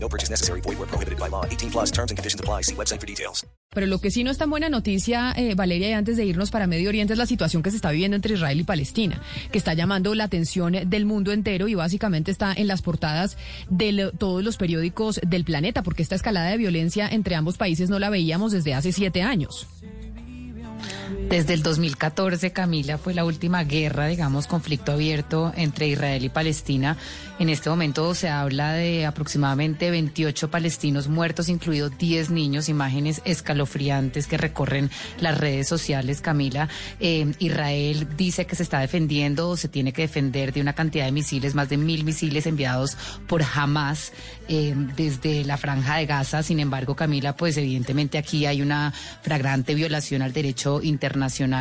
No purchase necessary. Void where prohibited by law. 18 plus terms and conditions apply. See website for details. Pero lo que sí no es tan buena noticia, eh, Valeria, y antes de irnos para Medio Oriente, es la situación que se está viviendo entre Israel y Palestina, que está llamando la atención del mundo entero y básicamente está en las portadas de todos los periódicos del planeta, porque esta escalada de violencia entre ambos países no la veíamos desde hace siete años. Desde el 2014, Camila, fue la última guerra, digamos, conflicto abierto entre Israel y Palestina. En este momento se habla de aproximadamente 28 palestinos muertos, incluidos 10 niños, imágenes escalofriantes que recorren las redes sociales, Camila. Eh, Israel dice que se está defendiendo o se tiene que defender de una cantidad de misiles, más de mil misiles enviados por Hamas eh, desde la franja de Gaza. Sin embargo, Camila, pues evidentemente aquí hay una flagrante violación al derecho internacional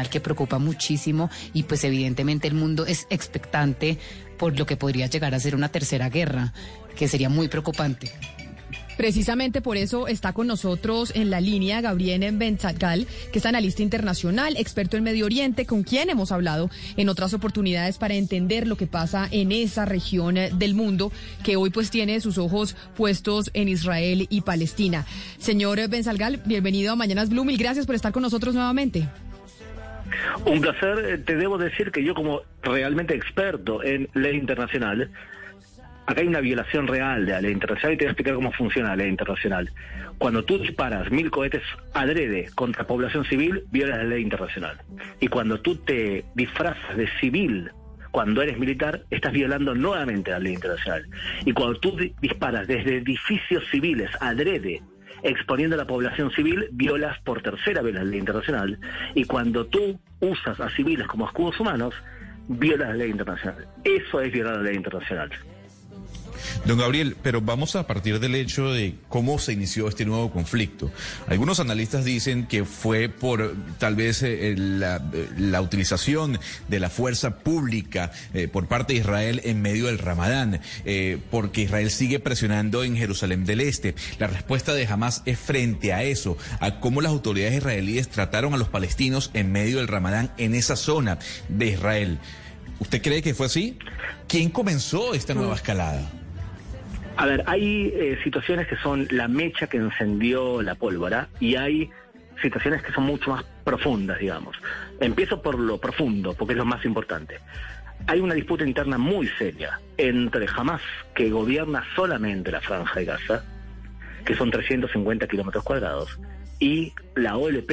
que preocupa muchísimo y pues evidentemente el mundo es expectante por lo que podría llegar a ser una tercera guerra, que sería muy preocupante. Precisamente por eso está con nosotros en la línea Gabriel Benzatgal, que es analista internacional, experto en Medio Oriente, con quien hemos hablado en otras oportunidades para entender lo que pasa en esa región del mundo que hoy pues tiene sus ojos puestos en Israel y Palestina. Señor Benzalgal, bienvenido a Mañanas Blue, mil gracias por estar con nosotros nuevamente. Un placer, te debo decir que yo como realmente experto en ley internacional, acá hay una violación real de la ley internacional y te voy a explicar cómo funciona la ley internacional. Cuando tú disparas mil cohetes adrede contra población civil, violas la ley internacional. Y cuando tú te disfrazas de civil cuando eres militar, estás violando nuevamente la ley internacional. Y cuando tú disparas desde edificios civiles adrede exponiendo a la población civil, violas por tercera vez la ley internacional. Y cuando tú usas a civiles como escudos humanos, violas la ley internacional. Eso es violar la ley internacional. Don Gabriel, pero vamos a partir del hecho de cómo se inició este nuevo conflicto. Algunos analistas dicen que fue por tal vez eh, la, la, utilización de la fuerza pública eh, por parte de Israel en medio del Ramadán, eh, porque Israel sigue presionando en Jerusalén del Este. La respuesta de Hamas es frente a eso, a cómo las autoridades israelíes trataron a los palestinos en medio del Ramadán en esa zona de Israel. ¿Usted cree que fue así? ¿Quién comenzó esta nueva escalada? A ver, hay eh, situaciones que son la mecha que encendió la pólvora y hay situaciones que son mucho más profundas, digamos. Empiezo por lo profundo, porque es lo más importante. Hay una disputa interna muy seria entre Hamas, que gobierna solamente la franja de Gaza, que son 350 kilómetros cuadrados, y la OLP,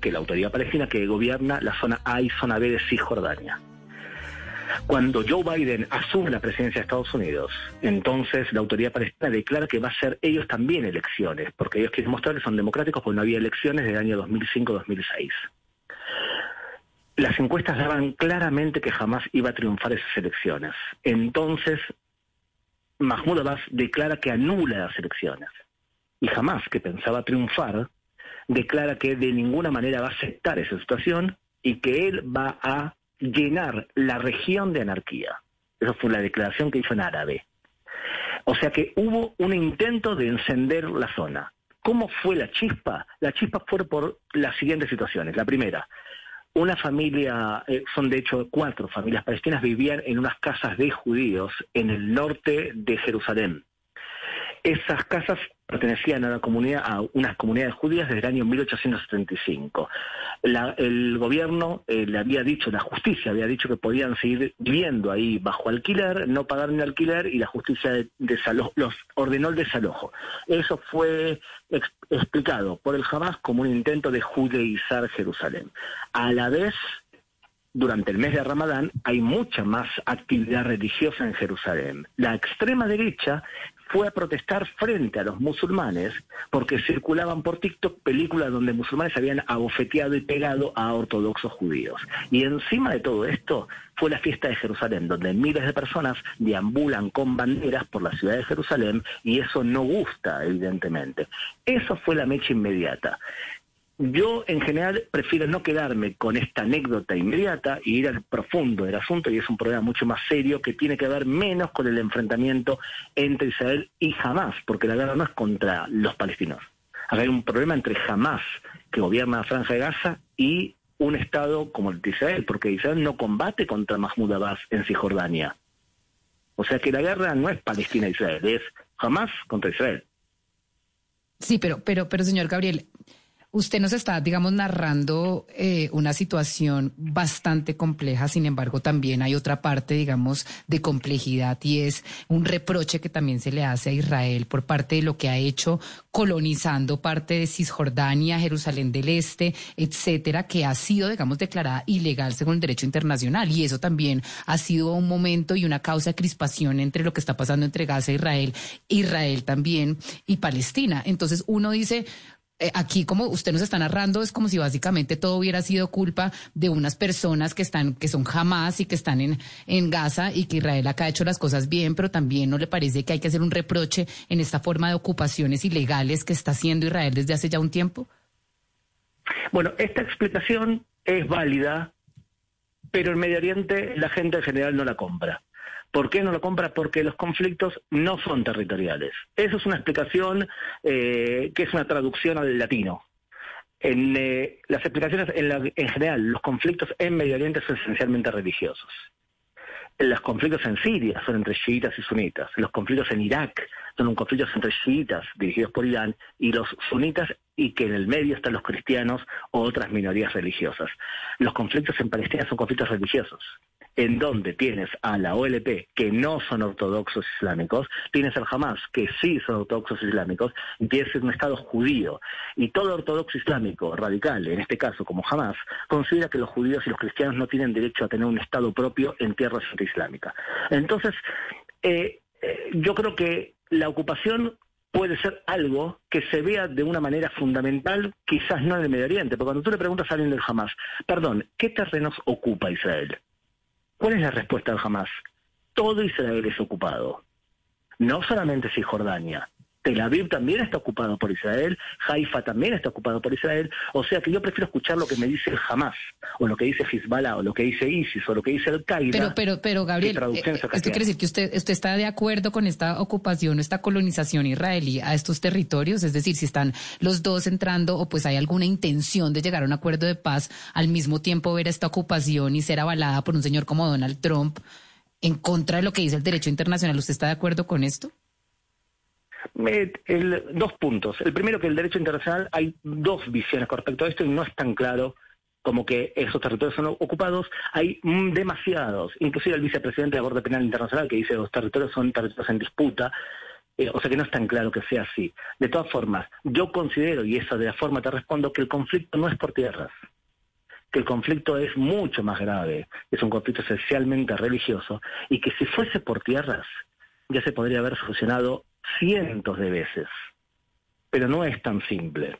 que es la Autoridad Palestina, que gobierna la zona A y zona B de Cisjordania. Cuando Joe Biden asume la presidencia de Estados Unidos, entonces la autoridad palestina declara que va a hacer ellos también elecciones, porque ellos quieren mostrar que son democráticos porque no había elecciones desde el año 2005-2006. Las encuestas daban claramente que jamás iba a triunfar esas elecciones. Entonces, Mahmoud Abbas declara que anula las elecciones. Y jamás, que pensaba triunfar, declara que de ninguna manera va a aceptar esa situación y que él va a llenar la región de anarquía. Esa fue la declaración que hizo en árabe. O sea que hubo un intento de encender la zona. ¿Cómo fue la chispa? La chispa fue por las siguientes situaciones. La primera, una familia, eh, son de hecho cuatro familias palestinas, vivían en unas casas de judíos en el norte de Jerusalén. Esas casas pertenecían a, una comunidad, a unas comunidades judías desde el año 1875. el gobierno eh, le había dicho, la justicia había dicho que podían seguir viviendo ahí bajo alquiler, no pagar ni alquiler y la justicia los ordenó el desalojo. Eso fue explicado por el Hamas como un intento de judeizar Jerusalén. A la vez, durante el mes de Ramadán hay mucha más actividad religiosa en Jerusalén. La extrema derecha fue a protestar frente a los musulmanes porque circulaban por TikTok películas donde musulmanes habían abofeteado y pegado a ortodoxos judíos. Y encima de todo esto fue la fiesta de Jerusalén, donde miles de personas deambulan con banderas por la ciudad de Jerusalén y eso no gusta, evidentemente. Eso fue la mecha inmediata. Yo, en general, prefiero no quedarme con esta anécdota inmediata y ir al profundo del asunto, y es un problema mucho más serio que tiene que ver menos con el enfrentamiento entre Israel y Hamas, porque la guerra no es contra los palestinos. hay un problema entre Hamas, que gobierna la Franja de Gaza, y un Estado como el de Israel, porque Israel no combate contra Mahmoud Abbas en Cisjordania. O sea que la guerra no es Palestina-Israel, es Hamas contra Israel. Sí, pero, pero, pero, señor Gabriel, Usted nos está, digamos, narrando eh, una situación bastante compleja, sin embargo, también hay otra parte, digamos, de complejidad y es un reproche que también se le hace a Israel por parte de lo que ha hecho colonizando parte de Cisjordania, Jerusalén del Este, etcétera, que ha sido, digamos, declarada ilegal según el derecho internacional. Y eso también ha sido un momento y una causa de crispación entre lo que está pasando entre Gaza e Israel, Israel también y Palestina. Entonces uno dice, aquí como usted nos está narrando es como si básicamente todo hubiera sido culpa de unas personas que están que son jamás y que están en en Gaza y que Israel acá ha hecho las cosas bien, pero también no le parece que hay que hacer un reproche en esta forma de ocupaciones ilegales que está haciendo Israel desde hace ya un tiempo. Bueno, esta explicación es válida, pero en Medio Oriente la gente en general no la compra. ¿Por qué no lo compra? Porque los conflictos no son territoriales. Eso es una explicación eh, que es una traducción al latino. En eh, las explicaciones, en, en general, los conflictos en Medio Oriente son esencialmente religiosos. Los conflictos en Siria son entre chiitas y sunitas. Los conflictos en Irak son un conflicto entre chiitas dirigidos por Irán y los sunitas y que en el medio están los cristianos o otras minorías religiosas. Los conflictos en Palestina son conflictos religiosos en donde tienes a la OLP, que no son ortodoxos islámicos, tienes al Hamas, que sí son ortodoxos islámicos, y tienes un Estado judío. Y todo ortodoxo islámico radical, en este caso como Hamas, considera que los judíos y los cristianos no tienen derecho a tener un Estado propio en tierra islámica. Entonces, eh, eh, yo creo que la ocupación puede ser algo que se vea de una manera fundamental, quizás no en el Medio Oriente, porque cuando tú le preguntas a alguien del Hamas, perdón, ¿qué terrenos ocupa Israel? ¿Cuál es la respuesta de Hamas? Todo Israel es ocupado. No solamente Cisjordania, Tel Aviv también está ocupado por Israel, Haifa también está ocupado por Israel, o sea que yo prefiero escuchar lo que me dice Hamas, o lo que dice Hezbollah, o lo que dice ISIS, o lo que dice el Qaeda. Pero, pero, pero Gabriel, eh, esto quiere decir que usted, usted está de acuerdo con esta ocupación, esta colonización israelí a estos territorios, es decir, si están los dos entrando, o pues hay alguna intención de llegar a un acuerdo de paz, al mismo tiempo ver esta ocupación y ser avalada por un señor como Donald Trump en contra de lo que dice el derecho internacional, ¿usted está de acuerdo con esto? Dos puntos. El primero, que el derecho internacional hay dos visiones con respecto a esto y no es tan claro como que esos territorios son ocupados, hay demasiados, inclusive el vicepresidente de la Corte Penal Internacional que dice que los territorios son territorios en disputa, eh, o sea que no es tan claro que sea así. De todas formas, yo considero, y esa de la forma te respondo, que el conflicto no es por tierras, que el conflicto es mucho más grave, es un conflicto esencialmente religioso, y que si fuese por tierras, ya se podría haber solucionado cientos de veces. Pero no es tan simple.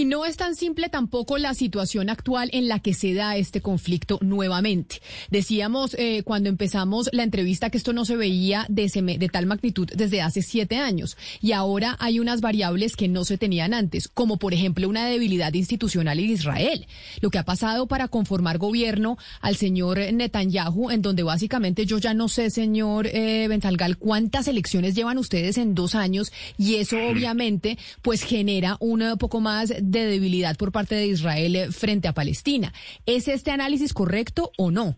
Y no es tan simple tampoco la situación actual en la que se da este conflicto nuevamente. Decíamos eh, cuando empezamos la entrevista que esto no se veía de, de, tal magnitud desde hace siete años. Y ahora hay unas variables que no se tenían antes, como por ejemplo una debilidad institucional en Israel. Lo que ha pasado para conformar gobierno al señor Netanyahu, en donde básicamente yo ya no sé, señor eh, Benzalgal, cuántas elecciones llevan ustedes en dos años y eso obviamente pues genera un poco más de debilidad por parte de Israel eh, frente a Palestina. ¿Es este análisis correcto o no?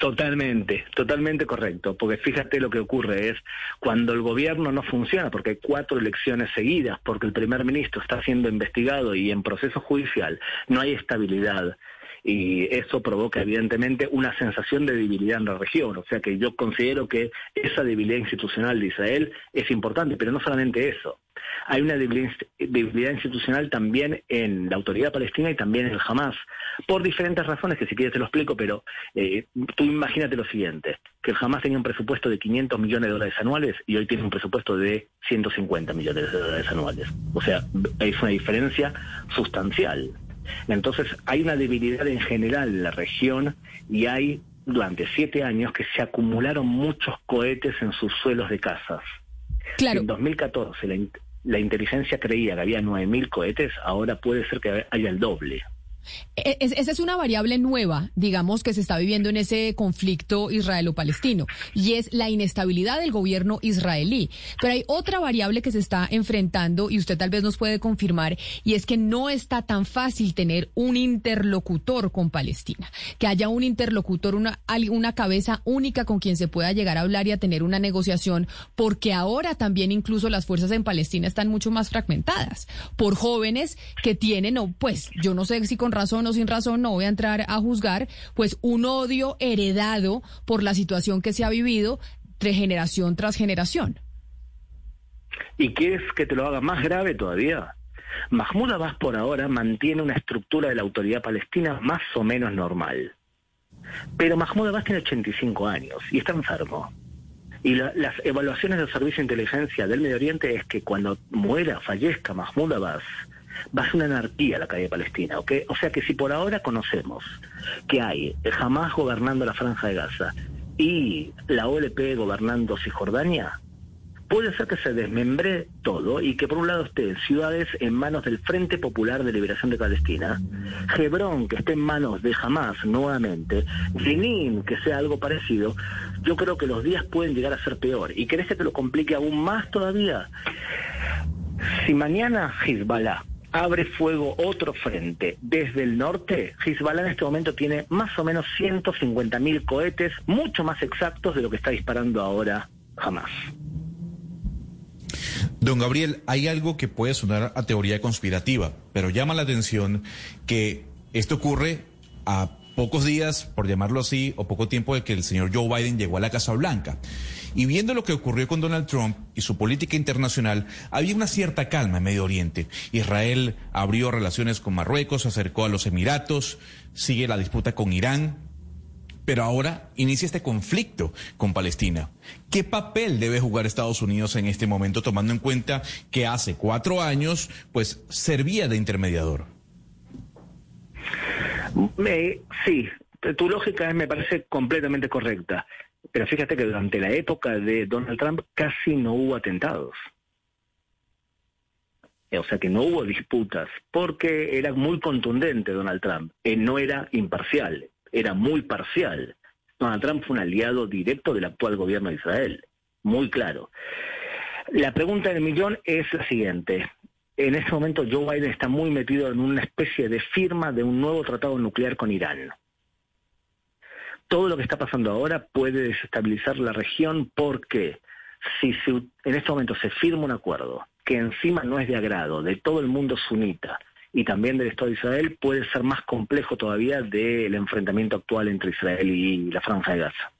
Totalmente, totalmente correcto, porque fíjate lo que ocurre es cuando el gobierno no funciona, porque hay cuatro elecciones seguidas, porque el primer ministro está siendo investigado y en proceso judicial, no hay estabilidad. Y eso provoca evidentemente una sensación de debilidad en la región. O sea que yo considero que esa debilidad institucional de Israel es importante, pero no solamente eso. Hay una debilidad institucional también en la autoridad palestina y también en el Hamas, por diferentes razones que si quieres te lo explico, pero eh, tú imagínate lo siguiente, que el Hamas tenía un presupuesto de 500 millones de dólares anuales y hoy tiene un presupuesto de 150 millones de dólares anuales. O sea, es una diferencia sustancial. Entonces hay una debilidad en general en la región y hay durante siete años que se acumularon muchos cohetes en sus suelos de casas. Claro. En 2014 la, la inteligencia creía que había 9.000 cohetes, ahora puede ser que haya el doble. E, esa es una variable nueva, digamos, que se está viviendo en ese conflicto israelo-palestino, y es la inestabilidad del gobierno israelí. Pero hay otra variable que se está enfrentando, y usted tal vez nos puede confirmar, y es que no está tan fácil tener un interlocutor con Palestina, que haya un interlocutor, una, una cabeza única con quien se pueda llegar a hablar y a tener una negociación, porque ahora también incluso las fuerzas en Palestina están mucho más fragmentadas por jóvenes que tienen, o pues, yo no sé si con razón o sin razón, no voy a entrar a juzgar, pues un odio heredado por la situación que se ha vivido de generación tras generación. ¿Y qué que te lo haga más grave todavía? Mahmoud Abbas por ahora mantiene una estructura de la autoridad palestina más o menos normal. Pero Mahmoud Abbas tiene 85 años y está enfermo. Y las evaluaciones del Servicio de Inteligencia del Medio Oriente es que cuando muera, fallezca Mahmoud Abbas, va a ser una anarquía la calle palestina, ¿ok? O sea que si por ahora conocemos que hay jamás gobernando la Franja de Gaza y la OLP gobernando Cisjordania, puede ser que se desmembre todo y que por un lado estén ciudades en manos del Frente Popular de Liberación de Palestina, Hebrón que esté en manos de Hamas nuevamente, Jenin que sea algo parecido, yo creo que los días pueden llegar a ser peor. ¿Y querés que te lo complique aún más todavía? Si mañana Hezbollah abre fuego otro frente desde el norte, Hezbollah en este momento tiene más o menos 150 mil cohetes, mucho más exactos de lo que está disparando ahora jamás. Don Gabriel, hay algo que puede sonar a teoría conspirativa, pero llama la atención que esto ocurre a pocos días, por llamarlo así, o poco tiempo de que el señor Joe Biden llegó a la Casa Blanca. Y viendo lo que ocurrió con Donald Trump y su política internacional, había una cierta calma en Medio Oriente. Israel abrió relaciones con Marruecos, se acercó a los Emiratos, sigue la disputa con Irán, pero ahora inicia este conflicto con Palestina. ¿Qué papel debe jugar Estados Unidos en este momento, tomando en cuenta que hace cuatro años, pues, servía de intermediador? sí, tu lógica me parece completamente correcta. Pero fíjate que durante la época de Donald Trump casi no hubo atentados. O sea que no hubo disputas, porque era muy contundente Donald Trump. Él no era imparcial, era muy parcial. Donald Trump fue un aliado directo del actual gobierno de Israel, muy claro. La pregunta del millón es la siguiente. En este momento Joe Biden está muy metido en una especie de firma de un nuevo tratado nuclear con Irán todo lo que está pasando ahora puede desestabilizar la región porque si en este momento se firma un acuerdo que encima no es de agrado de todo el mundo sunita y también del Estado de Israel, puede ser más complejo todavía del enfrentamiento actual entre Israel y la Franja de Gaza.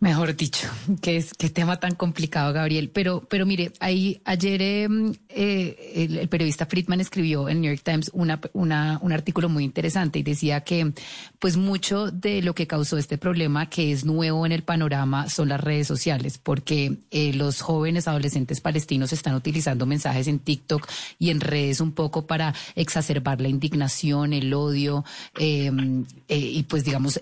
Mejor dicho, qué, es, qué tema tan complicado, Gabriel. Pero, pero mire, ahí ayer em, eh, el, periodista Friedman escribió en New York Times una, una, un artículo muy interesante y decía que, pues, mucho de lo que causó este problema, que es nuevo en el panorama, son las redes sociales, porque eh, los jóvenes adolescentes palestinos están utilizando mensajes en TikTok y en redes un poco para exacerbar la indignación, el odio em, eh, y, pues, digamos,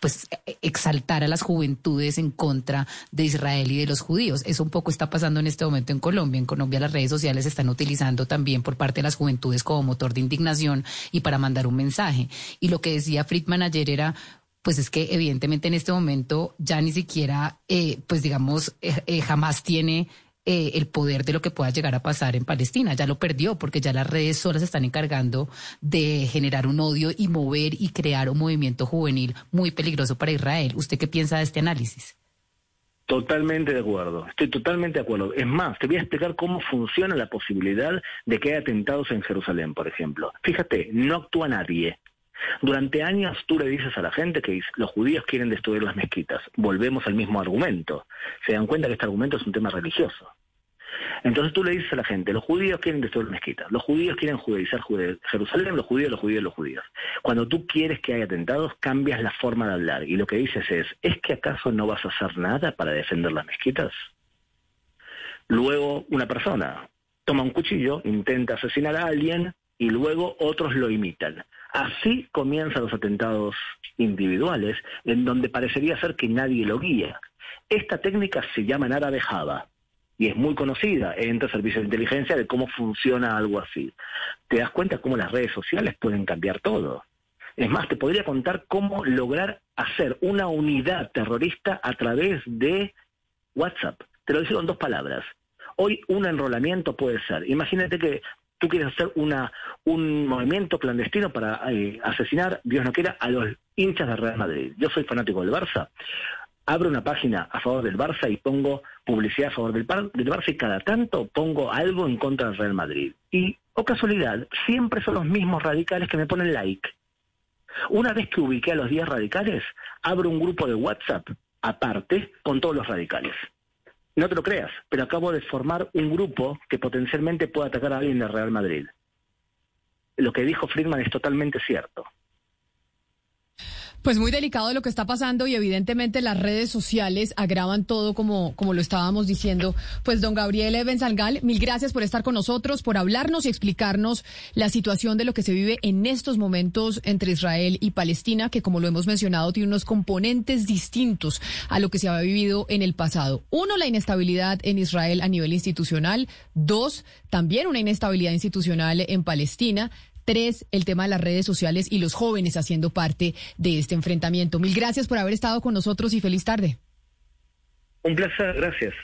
pues, exaltar a las juventudes en contra de Israel y de los judíos. Eso un poco está pasando en este momento en Colombia. En Colombia las redes sociales se están utilizando también por parte de las juventudes como motor de indignación y para mandar un mensaje. Y lo que decía Friedman ayer era pues es que evidentemente en este momento ya ni siquiera, eh, pues digamos, eh, eh, jamás tiene el poder de lo que pueda llegar a pasar en Palestina. Ya lo perdió porque ya las redes solas están encargando de generar un odio y mover y crear un movimiento juvenil muy peligroso para Israel. ¿Usted qué piensa de este análisis? Totalmente de acuerdo, estoy totalmente de acuerdo. Es más, te voy a explicar cómo funciona la posibilidad de que haya atentados en Jerusalén, por ejemplo. Fíjate, no actúa nadie. Durante años tú le dices a la gente que los judíos quieren destruir las mezquitas. Volvemos al mismo argumento. Se dan cuenta que este argumento es un tema religioso. Entonces tú le dices a la gente, los judíos quieren destruir mezquitas, los judíos quieren judaizar Jerusalén, los judíos, los judíos, los judíos. Cuando tú quieres que haya atentados, cambias la forma de hablar y lo que dices es, ¿es que acaso no vas a hacer nada para defender las mezquitas? Luego una persona toma un cuchillo, intenta asesinar a alguien y luego otros lo imitan. Así comienzan los atentados individuales, en donde parecería ser que nadie lo guía. Esta técnica se llama en árabe Java y es muy conocida entre servicios de inteligencia de cómo funciona algo así. Te das cuenta cómo las redes sociales pueden cambiar todo. Es más, te podría contar cómo lograr hacer una unidad terrorista a través de WhatsApp. Te lo digo en dos palabras. Hoy un enrolamiento puede ser. Imagínate que tú quieres hacer un movimiento clandestino para eh, asesinar, Dios no quiera, a los hinchas de Real Madrid. Yo soy fanático del Barça abro una página a favor del Barça y pongo publicidad a favor del, del, Barça y cada tanto pongo algo en contra del Real Madrid. Y, o oh casualidad, siempre son los mismos radicales que me ponen like. Una vez que ubiqué a los 10 radicales, abro un grupo de WhatsApp aparte con todos los radicales. No te lo creas, pero acabo de formar un grupo que potencialmente puede atacar a alguien del Real Madrid. Lo que dijo Friedman es totalmente cierto. Pues muy delicado lo que está pasando y evidentemente las redes sociales agravan todo como, como lo estábamos diciendo. Pues don Gabriel Benzalgal, mil gracias por estar con nosotros, por hablarnos y explicarnos la situación de lo que se vive en estos momentos entre Israel y Palestina, que como lo hemos mencionado tiene unos componentes distintos a lo que se había vivido en el pasado. Uno, la inestabilidad en Israel a nivel institucional. Dos, también una inestabilidad institucional en Palestina. Tres, el tema de las redes sociales y los jóvenes haciendo parte de este enfrentamiento. Mil gracias por haber estado con nosotros y feliz tarde. Un placer, gracias.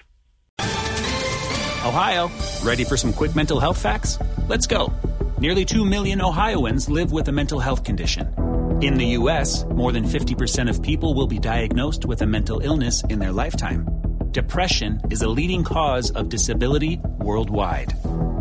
Ohio, ready for some quick mental health facts? Let's go. Nearly 2 million Ohioans live with a mental health condition. In the U.S., more than 50% of people will be diagnosed with a mental illness in their lifetime. Depression is a leading cause of disability worldwide.